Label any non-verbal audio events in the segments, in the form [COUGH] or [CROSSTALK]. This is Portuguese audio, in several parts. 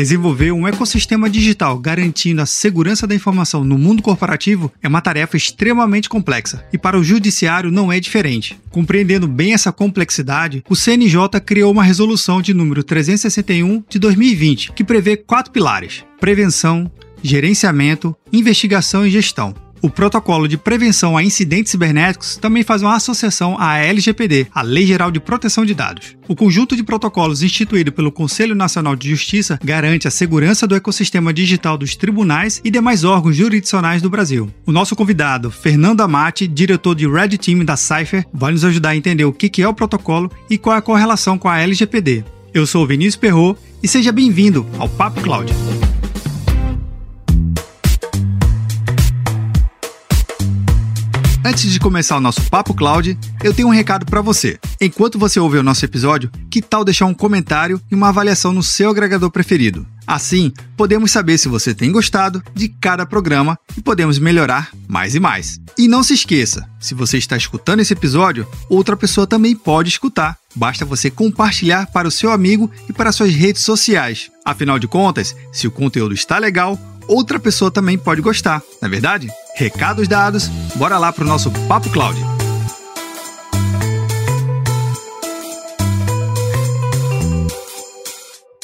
Desenvolver um ecossistema digital garantindo a segurança da informação no mundo corporativo é uma tarefa extremamente complexa e para o judiciário não é diferente. Compreendendo bem essa complexidade, o CNJ criou uma resolução de número 361 de 2020 que prevê quatro pilares: prevenção, gerenciamento, investigação e gestão. O protocolo de prevenção a incidentes cibernéticos também faz uma associação à LGPD, a Lei Geral de Proteção de Dados. O conjunto de protocolos instituído pelo Conselho Nacional de Justiça garante a segurança do ecossistema digital dos tribunais e demais órgãos jurisdicionais do Brasil. O nosso convidado, Fernando Amati, diretor de Red Team da Cypher, vai nos ajudar a entender o que é o protocolo e qual é a correlação com a LGPD. Eu sou Vinícius Perro e seja bem-vindo ao Papo Cloud. Antes de começar o nosso Papo Cloud, eu tenho um recado para você. Enquanto você ouve o nosso episódio, que tal deixar um comentário e uma avaliação no seu agregador preferido? Assim, podemos saber se você tem gostado de cada programa e podemos melhorar mais e mais. E não se esqueça, se você está escutando esse episódio, outra pessoa também pode escutar. Basta você compartilhar para o seu amigo e para suas redes sociais. Afinal de contas, se o conteúdo está legal, outra pessoa também pode gostar, não é verdade? Recados dados, bora lá para o nosso Papo Cloud.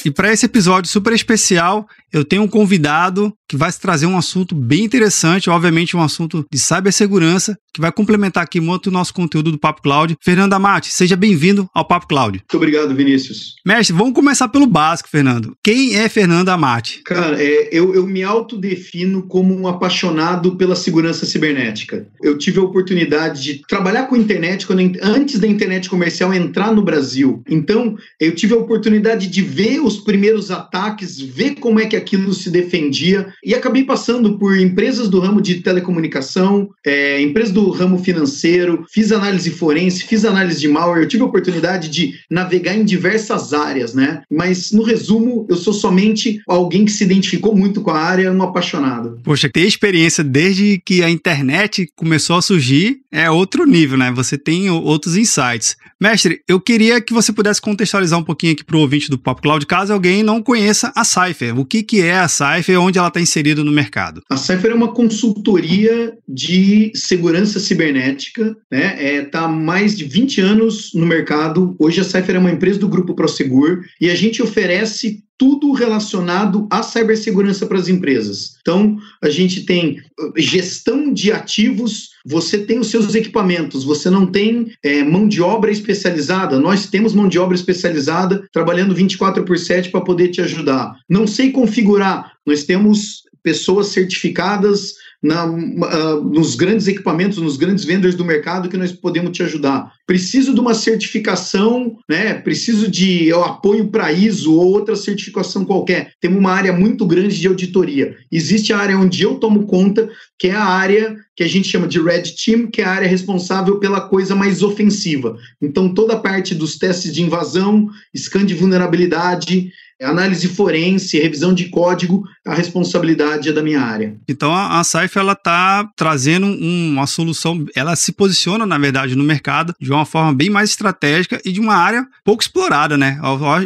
E para esse episódio super especial, eu tenho um convidado que vai trazer um assunto bem interessante, obviamente um assunto de cibersegurança, que vai complementar aqui muito o nosso conteúdo do Papo Cloud. Fernando Amati, seja bem-vindo ao Papo Cloud. Muito obrigado, Vinícius. Mestre, vamos começar pelo básico, Fernando. Quem é Fernando Amati? Cara, é, eu, eu me autodefino como um apaixonado pela segurança cibernética. Eu tive a oportunidade de trabalhar com a internet quando, antes da internet comercial entrar no Brasil. Então, eu tive a oportunidade de ver os primeiros ataques, ver como é que aquilo se defendia e acabei passando por empresas do ramo de telecomunicação, é, empresas do ramo financeiro, fiz análise forense, fiz análise de malware, eu tive a oportunidade de navegar em diversas áreas, né? Mas, no resumo, eu sou somente alguém que se identificou muito com a área, um apaixonado. Poxa, ter experiência desde que a internet começou a surgir é outro nível, né? Você tem outros insights. Mestre, eu queria que você pudesse contextualizar um pouquinho aqui para o ouvinte do Pop Cloud, caso alguém não conheça a Cypher. O que, que é a Cypher, onde ela está inserida no mercado? A Cypher é uma consultoria de segurança cibernética, né? Está é, tá há mais de 20 anos no mercado. Hoje a Cypher é uma empresa do grupo Prosegur e a gente oferece tudo relacionado à cibersegurança para as empresas. Então, a gente tem uh, gestão de ativos, você tem os seus equipamentos, você não tem é, mão de obra especializada. Nós temos mão de obra especializada trabalhando 24 por 7 para poder te ajudar. Não sei configurar, nós temos pessoas certificadas na, uh, nos grandes equipamentos, nos grandes vendors do mercado que nós podemos te ajudar. Preciso de uma certificação, né? Preciso de apoio para ISO ou outra certificação qualquer. Temos uma área muito grande de auditoria. Existe a área onde eu tomo conta, que é a área que a gente chama de Red Team, que é a área responsável pela coisa mais ofensiva. Então, toda a parte dos testes de invasão, scan de vulnerabilidade, análise forense, revisão de código, a responsabilidade é da minha área. Então a, a Saif ela está trazendo um, uma solução, ela se posiciona na verdade no mercado de uma forma bem mais estratégica e de uma área pouco explorada, né?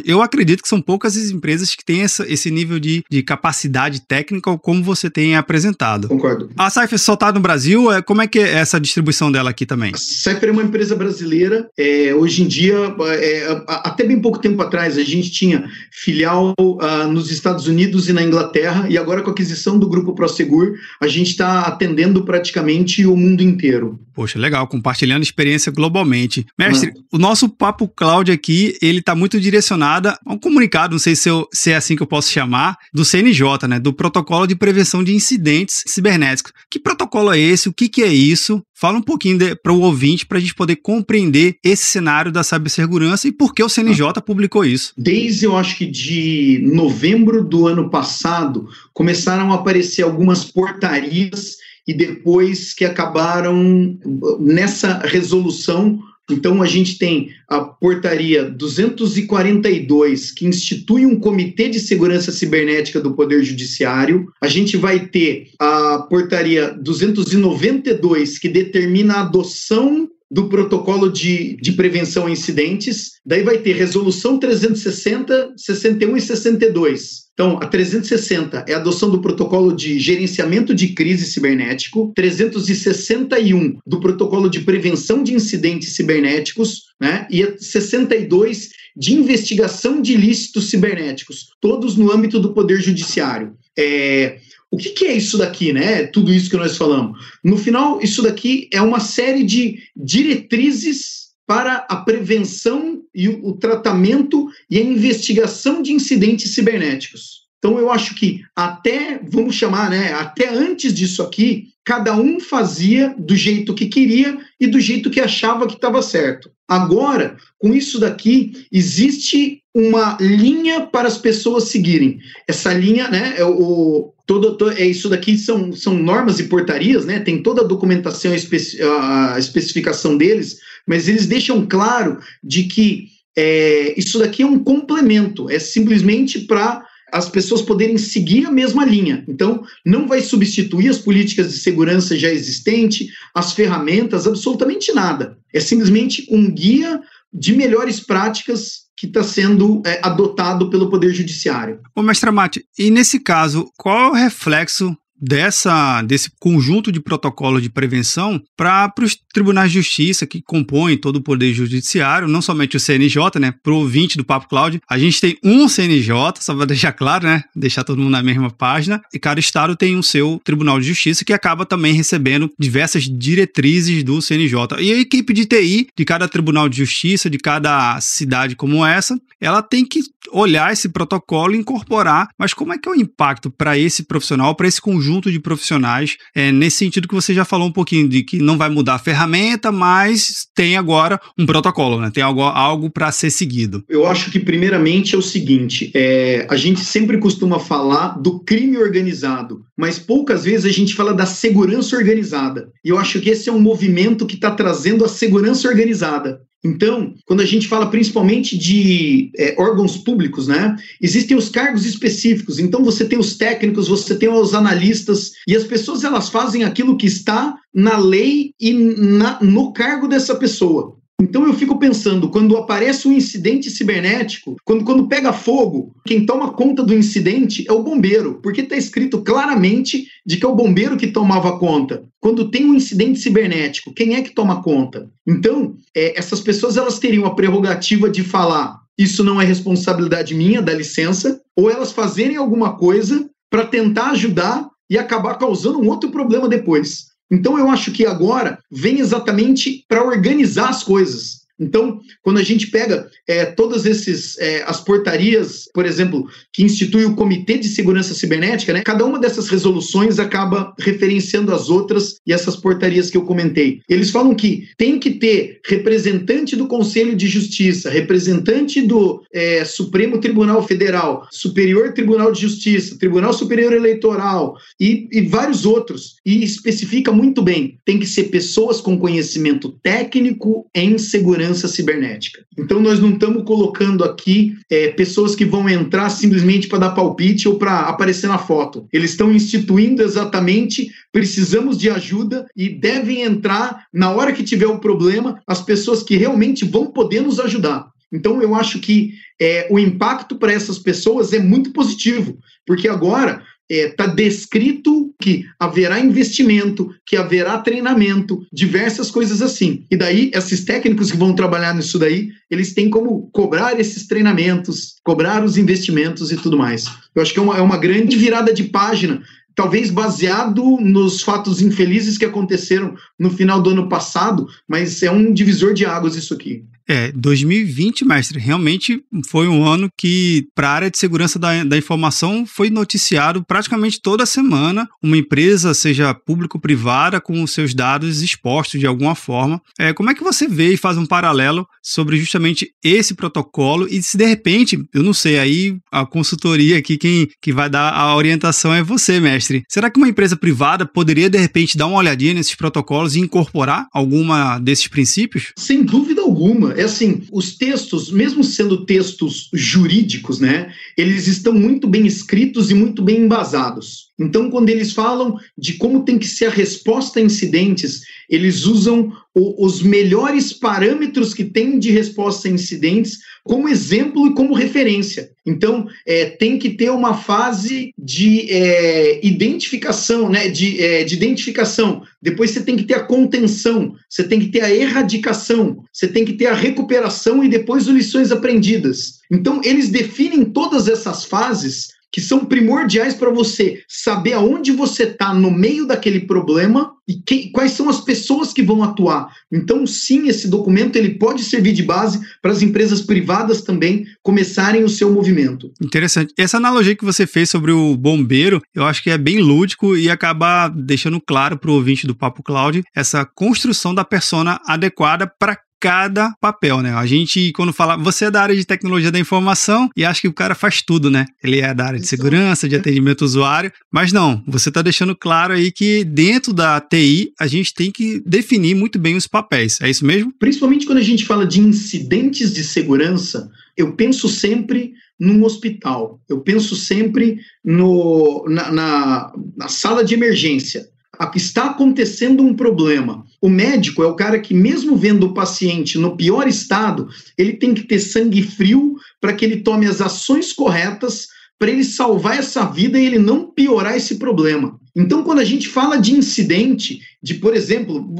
Eu, acredito que são poucas as empresas que têm essa, esse nível de, de capacidade técnica como você tem apresentado. Concordo. A Saif só está no Brasil, é, como é que é essa distribuição dela aqui também? A Saif é uma empresa brasileira, é, hoje em dia, é, até bem pouco tempo atrás, a gente tinha filial uh, nos Estados Unidos e na Inglaterra, e agora com a aquisição do grupo Prosegur, a gente está atendendo praticamente o mundo inteiro. Poxa, legal, compartilhando experiência globalmente. Mestre, o nosso Papo Cloud aqui, ele está muito direcionado a um comunicado, não sei se, eu, se, é assim que eu posso chamar, do CNJ, né, do Protocolo de Prevenção de Incidentes Cibernéticos. Que protocolo é esse? O que, que é isso? Fala um pouquinho para o ouvinte para a gente poder compreender esse cenário da cibersegurança e por que o CNJ publicou isso. Desde, eu acho que de novembro do ano passado, começaram a aparecer algumas portarias e depois que acabaram nessa resolução então, a gente tem a portaria 242, que institui um comitê de segurança cibernética do Poder Judiciário. A gente vai ter a portaria 292, que determina a adoção do protocolo de, de prevenção a incidentes, daí vai ter resolução 360, 61 e 62. Então, a 360 é a adoção do protocolo de gerenciamento de crise cibernético, 361 do protocolo de prevenção de incidentes cibernéticos, né? E a 62 de investigação de ilícitos cibernéticos, todos no âmbito do Poder Judiciário. É, o que, que, é isso daqui, né? Tudo isso que nós falamos. No final, isso daqui é uma série de diretrizes para a prevenção e o, o tratamento e a investigação de incidentes cibernéticos. Então, eu acho que até, vamos chamar, né? Até antes disso aqui, cada um fazia do jeito que queria e do jeito que achava que estava certo. Agora, com isso daqui, existe uma linha para as pessoas seguirem. Essa linha, né, é o todo, é isso daqui são, são normas e portarias, né? Tem toda a documentação, a especificação deles, mas eles deixam claro de que é, isso daqui é um complemento, é simplesmente para as pessoas poderem seguir a mesma linha. Então, não vai substituir as políticas de segurança já existentes, as ferramentas, absolutamente nada. É simplesmente um guia de melhores práticas que está sendo é, adotado pelo Poder Judiciário. Ô, mestre Amati, e nesse caso, qual é o reflexo dessa, desse conjunto de protocolos de prevenção para os tribunais de justiça que compõem todo o poder judiciário, não somente o CNJ, né? Para o ouvinte do Papo Cloud, a gente tem um CNJ, só para [LAUGHS] deixar claro, né? Deixar todo mundo na mesma página, e cada estado tem o seu tribunal de justiça que acaba também recebendo diversas diretrizes do CNJ. E a equipe de TI de cada tribunal de justiça, de cada cidade como essa, ela tem que olhar esse protocolo e incorporar. Mas como é que é o impacto para esse profissional, para esse conjunto conjunto de profissionais, é, nesse sentido que você já falou um pouquinho, de que não vai mudar a ferramenta, mas tem agora um protocolo, né? tem algo, algo para ser seguido. Eu acho que, primeiramente, é o seguinte: é, a gente sempre costuma falar do crime organizado, mas poucas vezes a gente fala da segurança organizada. E eu acho que esse é um movimento que está trazendo a segurança organizada. Então, quando a gente fala principalmente de é, órgãos públicos, né, existem os cargos específicos. Então, você tem os técnicos, você tem os analistas, e as pessoas elas fazem aquilo que está na lei e na, no cargo dessa pessoa. Então eu fico pensando, quando aparece um incidente cibernético, quando, quando pega fogo, quem toma conta do incidente é o bombeiro, porque está escrito claramente de que é o bombeiro que tomava conta. Quando tem um incidente cibernético, quem é que toma conta? Então, é, essas pessoas elas teriam a prerrogativa de falar isso não é responsabilidade minha, dá licença, ou elas fazerem alguma coisa para tentar ajudar e acabar causando um outro problema depois. Então eu acho que agora vem exatamente para organizar as coisas. Então, quando a gente pega é, todas esses é, as portarias, por exemplo, que institui o Comitê de Segurança Cibernética, né, cada uma dessas resoluções acaba referenciando as outras e essas portarias que eu comentei. Eles falam que tem que ter representante do Conselho de Justiça, representante do é, Supremo Tribunal Federal, Superior Tribunal de Justiça, Tribunal Superior Eleitoral e, e vários outros. E especifica muito bem: tem que ser pessoas com conhecimento técnico em segurança segurança cibernética. Então, nós não estamos colocando aqui é, pessoas que vão entrar simplesmente para dar palpite ou para aparecer na foto. Eles estão instituindo exatamente precisamos de ajuda e devem entrar na hora que tiver o um problema as pessoas que realmente vão poder nos ajudar. Então, eu acho que é, o impacto para essas pessoas é muito positivo, porque agora está é, tá descrito que haverá investimento, que haverá treinamento, diversas coisas assim. E daí, esses técnicos que vão trabalhar nisso daí, eles têm como cobrar esses treinamentos, cobrar os investimentos e tudo mais. Eu acho que é uma, é uma grande virada de página talvez baseado nos fatos infelizes que aconteceram no final do ano passado, mas é um divisor de águas isso aqui. É, 2020, mestre, realmente foi um ano que, para a área de segurança da, da informação, foi noticiado praticamente toda semana uma empresa, seja público ou privada, com os seus dados expostos de alguma forma. É, como é que você vê e faz um paralelo sobre justamente esse protocolo e se de repente, eu não sei, aí a consultoria aqui, quem que vai dar a orientação é você, mestre. Será que uma empresa privada poderia de repente dar uma olhadinha nesses protocolos e incorporar alguma desses princípios? Sem dúvida alguma. É assim, os textos, mesmo sendo textos jurídicos, né, eles estão muito bem escritos e muito bem embasados. Então, quando eles falam de como tem que ser a resposta a incidentes, eles usam o, os melhores parâmetros que tem de resposta a incidentes como exemplo e como referência. Então, é, tem que ter uma fase de é, identificação, né? De, é, de identificação. Depois você tem que ter a contenção, você tem que ter a erradicação, você tem que ter a recuperação e depois lições aprendidas. Então, eles definem todas essas fases que são primordiais para você saber aonde você está no meio daquele problema e que, quais são as pessoas que vão atuar. Então, sim, esse documento ele pode servir de base para as empresas privadas também começarem o seu movimento. Interessante. Essa analogia que você fez sobre o bombeiro, eu acho que é bem lúdico e acaba deixando claro para o ouvinte do Papo Cloud essa construção da persona adequada para cada papel, né? A gente, quando fala, você é da área de tecnologia da informação e acha que o cara faz tudo, né? Ele é da área de segurança, de atendimento ao usuário, mas não, você está deixando claro aí que dentro da TI a gente tem que definir muito bem os papéis, é isso mesmo? Principalmente quando a gente fala de incidentes de segurança, eu penso sempre num hospital, eu penso sempre no, na, na, na sala de emergência está acontecendo um problema. O médico é o cara que, mesmo vendo o paciente no pior estado, ele tem que ter sangue frio para que ele tome as ações corretas para ele salvar essa vida e ele não piorar esse problema. Então, quando a gente fala de incidente, de, por exemplo,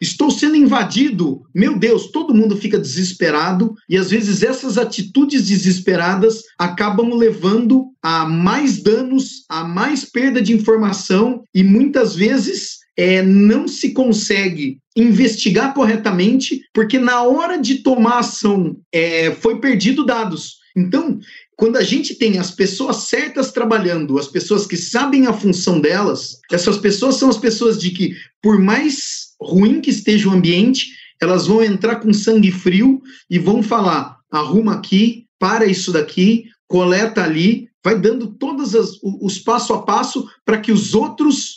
estou sendo invadido, meu Deus, todo mundo fica desesperado e às vezes essas atitudes desesperadas acabam levando a mais danos, a mais perda de informação e muitas vezes é, não se consegue investigar corretamente, porque na hora de tomar ação é, foi perdido dados. Então, quando a gente tem as pessoas certas trabalhando, as pessoas que sabem a função delas, essas pessoas são as pessoas de que, por mais ruim que esteja o ambiente, elas vão entrar com sangue frio e vão falar: arruma aqui, para isso daqui, coleta ali, vai dando todos os passo a passo para que os outros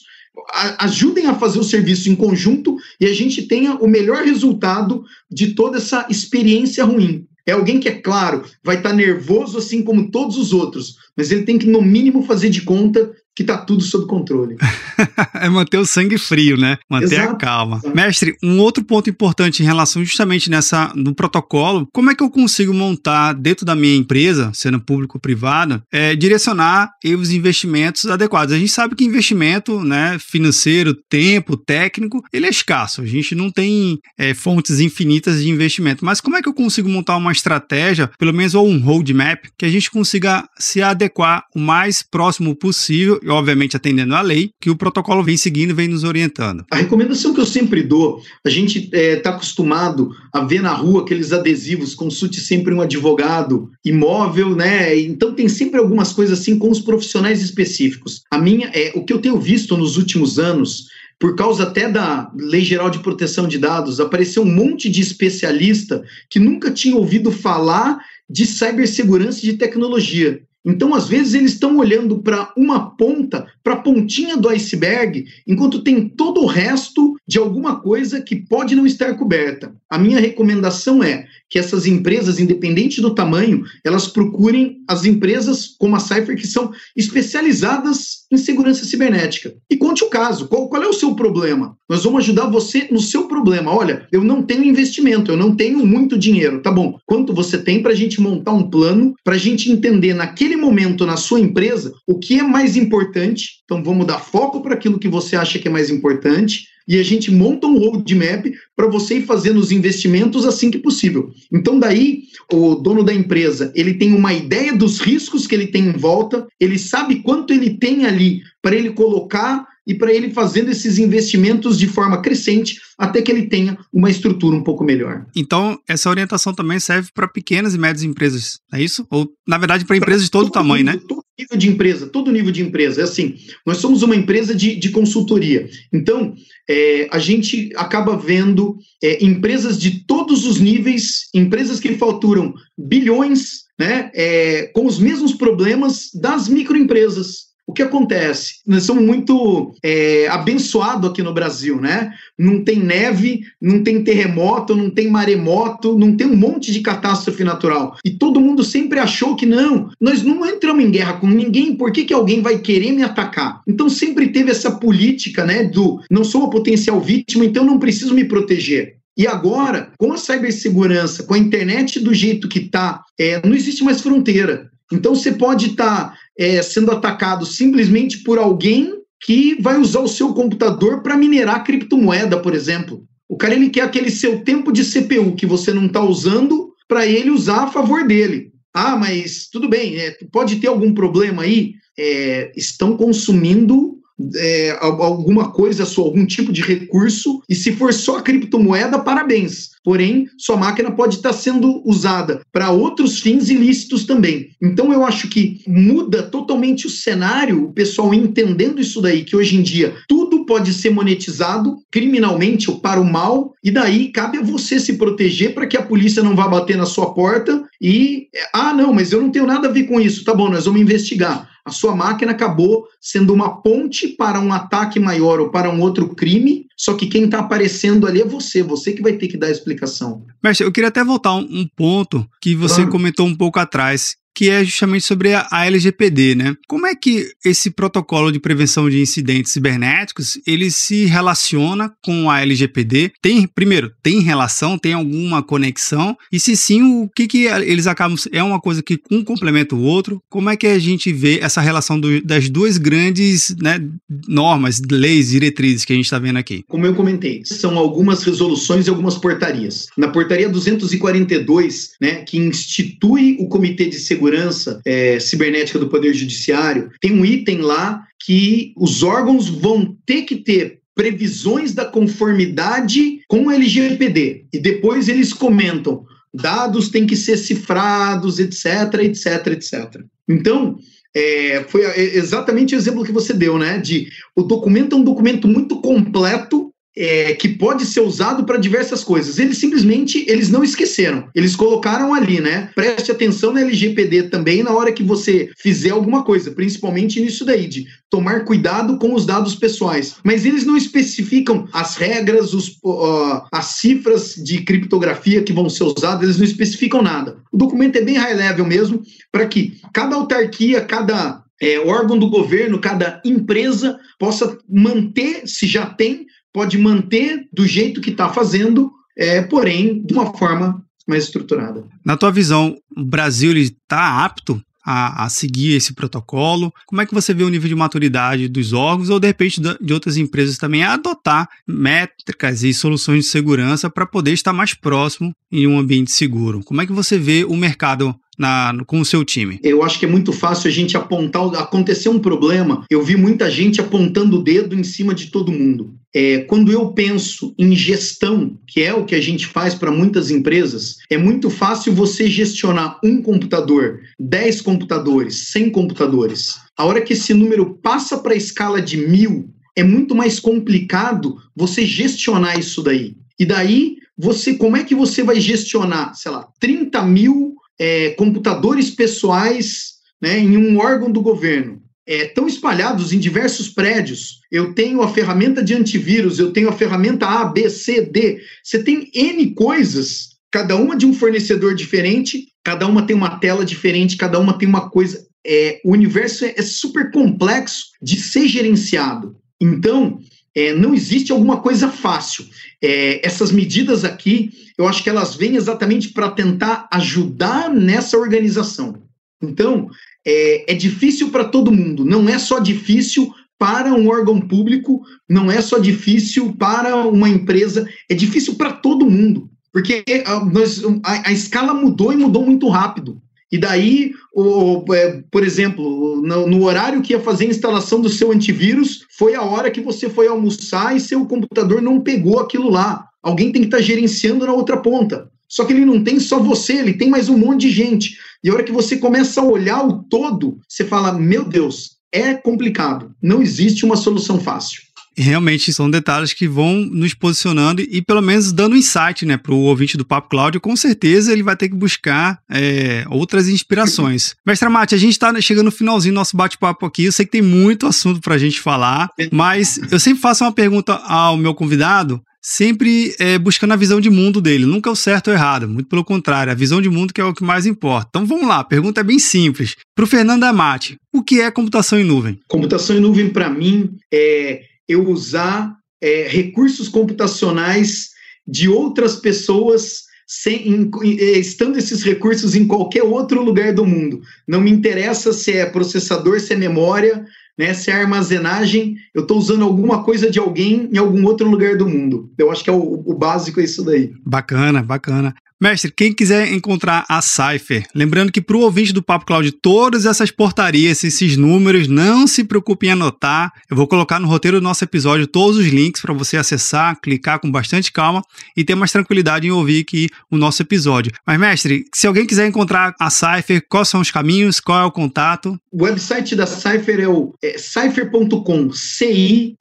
ajudem a fazer o serviço em conjunto e a gente tenha o melhor resultado de toda essa experiência ruim. É alguém que, é claro, vai estar tá nervoso assim como todos os outros, mas ele tem que, no mínimo, fazer de conta que tá tudo sob controle. [LAUGHS] é manter o sangue frio, né? Manter Exato. a calma. Exato. Mestre, um outro ponto importante em relação justamente nessa no protocolo, como é que eu consigo montar dentro da minha empresa, sendo público ou privada, é, direcionar os investimentos adequados. A gente sabe que investimento, né, financeiro, tempo, técnico, ele é escasso. A gente não tem é, fontes infinitas de investimento. Mas como é que eu consigo montar uma estratégia, pelo menos ou um roadmap, que a gente consiga se adequar o mais próximo possível e obviamente atendendo à lei, que o protocolo vem seguindo, vem nos orientando. A recomendação que eu sempre dou, a gente está é, tá acostumado a ver na rua aqueles adesivos, consulte sempre um advogado, imóvel, né? Então tem sempre algumas coisas assim com os profissionais específicos. A minha é o que eu tenho visto nos últimos anos por causa até da Lei Geral de Proteção de Dados, apareceu um monte de especialista que nunca tinha ouvido falar de cibersegurança e de tecnologia. Então, às vezes, eles estão olhando para uma ponta, para a pontinha do iceberg, enquanto tem todo o resto de alguma coisa que pode não estar coberta. A minha recomendação é que essas empresas, independente do tamanho, elas procurem as empresas como a Cypher que são especializadas em segurança cibernética. E conte o caso, qual, qual é o seu problema? Nós vamos ajudar você no seu problema. Olha, eu não tenho investimento, eu não tenho muito dinheiro. Tá bom, quanto você tem para a gente montar um plano, para a gente entender naquele momento na sua empresa o que é mais importante. Então vamos dar foco para aquilo que você acha que é mais importante e a gente monta um roadmap para você ir fazendo os investimentos assim que possível. Então daí o dono da empresa ele tem uma ideia dos riscos que ele tem em volta, ele sabe quanto ele tem ali para ele colocar e para ele fazendo esses investimentos de forma crescente até que ele tenha uma estrutura um pouco melhor. Então, essa orientação também serve para pequenas e médias empresas, é isso? Ou, na verdade, para empresas de todo, todo tamanho, né? Todo nível de empresa, todo nível de empresa. É assim, nós somos uma empresa de, de consultoria. Então, é, a gente acaba vendo é, empresas de todos os níveis, empresas que faturam bilhões, né, é, com os mesmos problemas das microempresas. O que acontece? Nós somos muito é, abençoados aqui no Brasil, né? Não tem neve, não tem terremoto, não tem maremoto, não tem um monte de catástrofe natural. E todo mundo sempre achou que não, nós não entramos em guerra com ninguém, por que, que alguém vai querer me atacar? Então sempre teve essa política, né, do não sou uma potencial vítima, então não preciso me proteger. E agora, com a cibersegurança, com a internet do jeito que está, é, não existe mais fronteira. Então você pode estar tá, é, sendo atacado simplesmente por alguém que vai usar o seu computador para minerar criptomoeda, por exemplo. O cara ele quer aquele seu tempo de CPU que você não está usando para ele usar a favor dele. Ah, mas tudo bem, é, pode ter algum problema aí? É, estão consumindo é, alguma coisa, sua, algum tipo de recurso, e se for só criptomoeda, parabéns. Porém, sua máquina pode estar sendo usada para outros fins ilícitos também. Então, eu acho que muda totalmente o cenário, o pessoal entendendo isso daí, que hoje em dia tudo pode ser monetizado criminalmente ou para o mal, e daí cabe a você se proteger para que a polícia não vá bater na sua porta e, ah, não, mas eu não tenho nada a ver com isso. Tá bom, nós vamos investigar a sua máquina acabou sendo uma ponte para um ataque maior ou para um outro crime, só que quem está aparecendo ali é você, você que vai ter que dar a explicação. Mestre, eu queria até voltar um, um ponto que você claro. comentou um pouco atrás, que é justamente sobre a, LGPD, né? Como é que esse protocolo de prevenção de incidentes cibernéticos ele se relaciona com a LGPD? Tem, primeiro, tem relação, tem alguma conexão? E se sim, o que que eles acabam é uma coisa que um complementa o outro? Como é que a gente vê essa relação do, das duas grandes né, normas, leis, diretrizes que a gente está vendo aqui? Como eu comentei, são algumas resoluções e algumas portarias. Na portaria 242, né, que institui o Comitê de Segurança segurança é, cibernética do Poder Judiciário, tem um item lá que os órgãos vão ter que ter previsões da conformidade com o LGPD. E depois eles comentam: dados têm que ser cifrados, etc, etc, etc. Então, é, foi exatamente o exemplo que você deu, né? De o documento é um documento muito completo é, que pode ser usado para diversas coisas. Eles simplesmente eles não esqueceram. Eles colocaram ali, né? Preste atenção na LGPD também na hora que você fizer alguma coisa, principalmente nisso daí de tomar cuidado com os dados pessoais. Mas eles não especificam as regras, os, uh, as cifras de criptografia que vão ser usadas. Eles não especificam nada. O documento é bem high level mesmo para que cada autarquia, cada é, órgão do governo, cada empresa possa manter, se já tem, pode manter do jeito que está fazendo, é, porém de uma forma mais estruturada. Na tua visão, o Brasil está apto a, a, seguir esse protocolo? Como é que você vê o nível de maturidade dos órgãos ou, de repente, de outras empresas também a adotar métricas e soluções de segurança para poder estar mais próximo em um ambiente seguro? Como é que você vê o mercado na, com o seu time? Eu acho que é muito fácil a gente apontar, acontecer um problema. Eu vi muita gente apontando o dedo em cima de todo mundo. É, quando eu penso em gestão, que é o que a gente faz para muitas empresas, é muito fácil você gestionar um computador, 10 computadores, 100 computadores. A hora que esse número passa para a escala de mil, é muito mais complicado você gestionar isso daí. E daí, você, como é que você vai gestionar, sei lá, 30 mil é, computadores pessoais né, em um órgão do governo. É, estão espalhados em diversos prédios. Eu tenho a ferramenta de antivírus, eu tenho a ferramenta A, B, C, D. Você tem N coisas, cada uma de um fornecedor diferente, cada uma tem uma tela diferente, cada uma tem uma coisa. É, o universo é, é super complexo de ser gerenciado. Então, é, não existe alguma coisa fácil. É, essas medidas aqui, eu acho que elas vêm exatamente para tentar ajudar nessa organização. Então, é, é difícil para todo mundo, não é só difícil para um órgão público, não é só difícil para uma empresa, é difícil para todo mundo, porque a, nós, a, a escala mudou e mudou muito rápido. E daí, o, é, por exemplo, no, horário que ia fazer a instalação do seu antivírus, foi a hora que você foi almoçar e seu computador não pegou aquilo lá. Alguém tem que estar tá gerenciando na outra ponta. Só que ele não tem só você, ele tem mais um monte de gente. E a hora que você começa a olhar o todo, você fala: meu Deus, é complicado. Não existe uma solução fácil. Realmente são detalhes que vão nos posicionando e pelo menos dando insight né, para o ouvinte do Papo Cláudio. Com certeza ele vai ter que buscar é, outras inspirações. Mestre Mate, a gente está chegando no finalzinho do nosso bate-papo aqui. Eu sei que tem muito assunto para a gente falar, mas eu sempre faço uma pergunta ao meu convidado sempre é, buscando a visão de mundo dele, nunca o certo ou errado, muito pelo contrário, a visão de mundo que é o que mais importa. Então vamos lá, a pergunta é bem simples. Para o Fernando Amati, o que é computação em nuvem? Computação em nuvem, para mim, é eu usar é, recursos computacionais de outras pessoas sem, em, é, estando esses recursos em qualquer outro lugar do mundo. Não me interessa se é processador, se é memória, né? Se é armazenagem, eu estou usando alguma coisa de alguém em algum outro lugar do mundo. Eu acho que é o, o básico é isso daí. Bacana, bacana. Mestre, quem quiser encontrar a Cypher, lembrando que para o ouvinte do Papo Cloud, todas essas portarias, esses números, não se preocupe em anotar. Eu vou colocar no roteiro do nosso episódio todos os links para você acessar, clicar com bastante calma e ter mais tranquilidade em ouvir aqui o nosso episódio. Mas, mestre, se alguém quiser encontrar a Cypher, quais são os caminhos, qual é o contato? O website da Cypher é o é, cypher.com, C-I-P-H-E-R.com.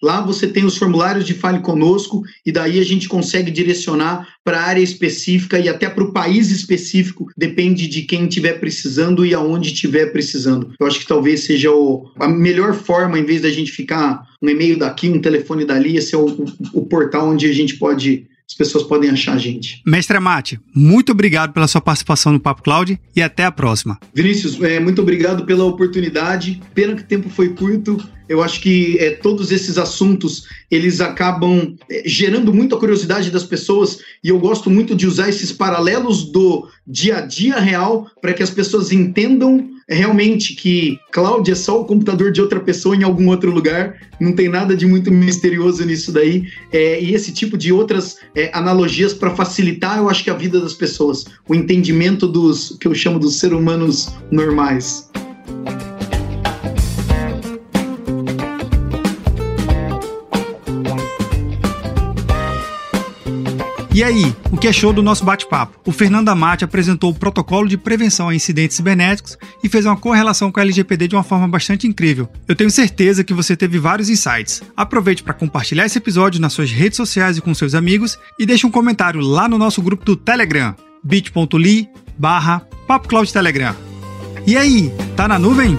Lá você tem os formulários de Fale Conosco e daí a gente consegue direcionar para a área específica e até para o país específico, depende de quem estiver precisando e aonde estiver precisando. Eu acho que talvez seja o, a melhor forma, em vez da gente ficar um e-mail daqui, um telefone dali, esse é o, o, o portal onde a gente pode as pessoas podem achar a gente. Mestre Amate, muito obrigado pela sua participação no Papo Cloud e até a próxima. Vinícius, é, muito obrigado pela oportunidade. Pena que o tempo foi curto. Eu acho que é, todos esses assuntos eles acabam é, gerando muita curiosidade das pessoas e eu gosto muito de usar esses paralelos do dia a dia real para que as pessoas entendam realmente que cloud é só o computador de outra pessoa em algum outro lugar, não tem nada de muito misterioso nisso daí. É, e esse tipo de outras é, analogias para facilitar, eu acho que a vida das pessoas, o entendimento dos que eu chamo dos seres humanos normais. E aí, o que achou do nosso bate-papo? O Fernando Amati apresentou o protocolo de prevenção a incidentes cibernéticos e fez uma correlação com a LGPD de uma forma bastante incrível. Eu tenho certeza que você teve vários insights. Aproveite para compartilhar esse episódio nas suas redes sociais e com seus amigos e deixe um comentário lá no nosso grupo do Telegram, bit.ly barra Telegram. E aí, tá na nuvem?